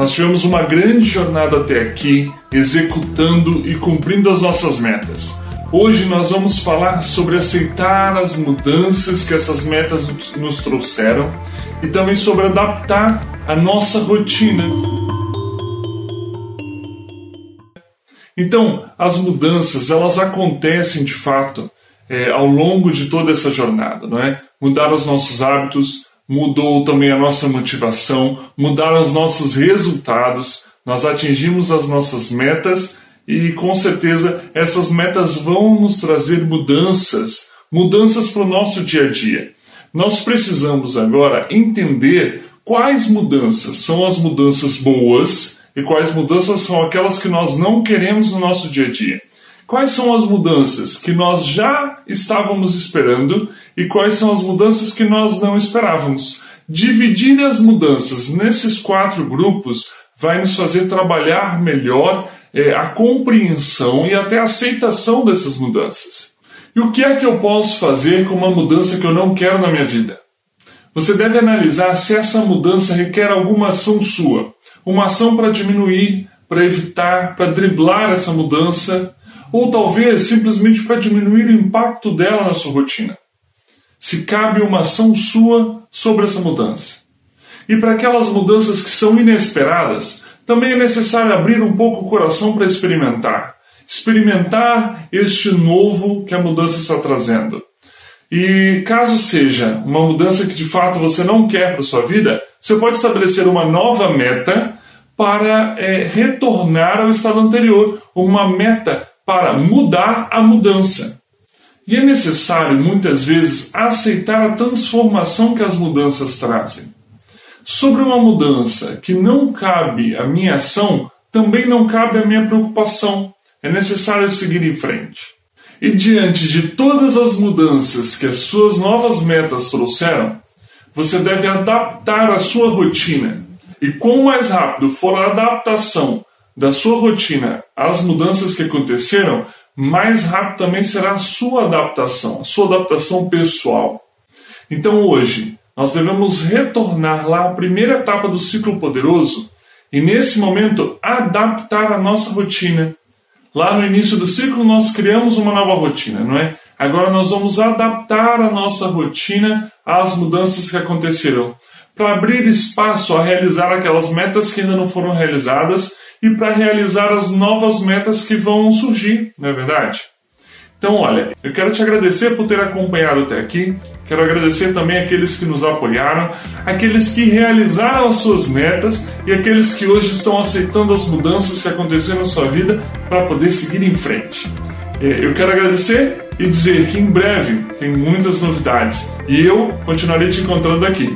Nós tivemos uma grande jornada até aqui, executando e cumprindo as nossas metas. Hoje nós vamos falar sobre aceitar as mudanças que essas metas nos trouxeram e também sobre adaptar a nossa rotina. Então, as mudanças elas acontecem de fato é, ao longo de toda essa jornada, não é? Mudar os nossos hábitos, mudou também a nossa motivação, mudaram os nossos resultados, nós atingimos as nossas metas e com certeza essas metas vão nos trazer mudanças, mudanças para o nosso dia a dia. Nós precisamos agora entender quais mudanças são as mudanças boas e quais mudanças são aquelas que nós não queremos no nosso dia a dia. Quais são as mudanças que nós já estávamos esperando e quais são as mudanças que nós não esperávamos? Dividir as mudanças nesses quatro grupos vai nos fazer trabalhar melhor é, a compreensão e até a aceitação dessas mudanças. E o que é que eu posso fazer com uma mudança que eu não quero na minha vida? Você deve analisar se essa mudança requer alguma ação sua, uma ação para diminuir, para evitar, para driblar essa mudança, ou talvez simplesmente para diminuir o impacto dela na sua rotina. Se cabe uma ação sua sobre essa mudança. E para aquelas mudanças que são inesperadas, também é necessário abrir um pouco o coração para experimentar. Experimentar este novo que a mudança está trazendo. E caso seja uma mudança que de fato você não quer para sua vida, você pode estabelecer uma nova meta para é, retornar ao estado anterior, uma meta para mudar a mudança. E é necessário, muitas vezes, aceitar a transformação que as mudanças trazem. Sobre uma mudança que não cabe a minha ação, também não cabe a minha preocupação. É necessário seguir em frente. E diante de todas as mudanças que as suas novas metas trouxeram, você deve adaptar a sua rotina. E quanto mais rápido for a adaptação da sua rotina às mudanças que aconteceram, mais rápido também será a sua adaptação, a sua adaptação pessoal. Então hoje, nós devemos retornar lá à primeira etapa do ciclo poderoso e nesse momento adaptar a nossa rotina. Lá no início do ciclo nós criamos uma nova rotina, não é? Agora nós vamos adaptar a nossa rotina às mudanças que aconteceram, para abrir espaço a realizar aquelas metas que ainda não foram realizadas e para realizar as novas metas que vão surgir, não é verdade? Então, olha, eu quero te agradecer por ter acompanhado até aqui. Quero agradecer também aqueles que nos apoiaram, aqueles que realizaram as suas metas e aqueles que hoje estão aceitando as mudanças que aconteceram na sua vida para poder seguir em frente. É, eu quero agradecer e dizer que em breve tem muitas novidades e eu continuarei te encontrando aqui.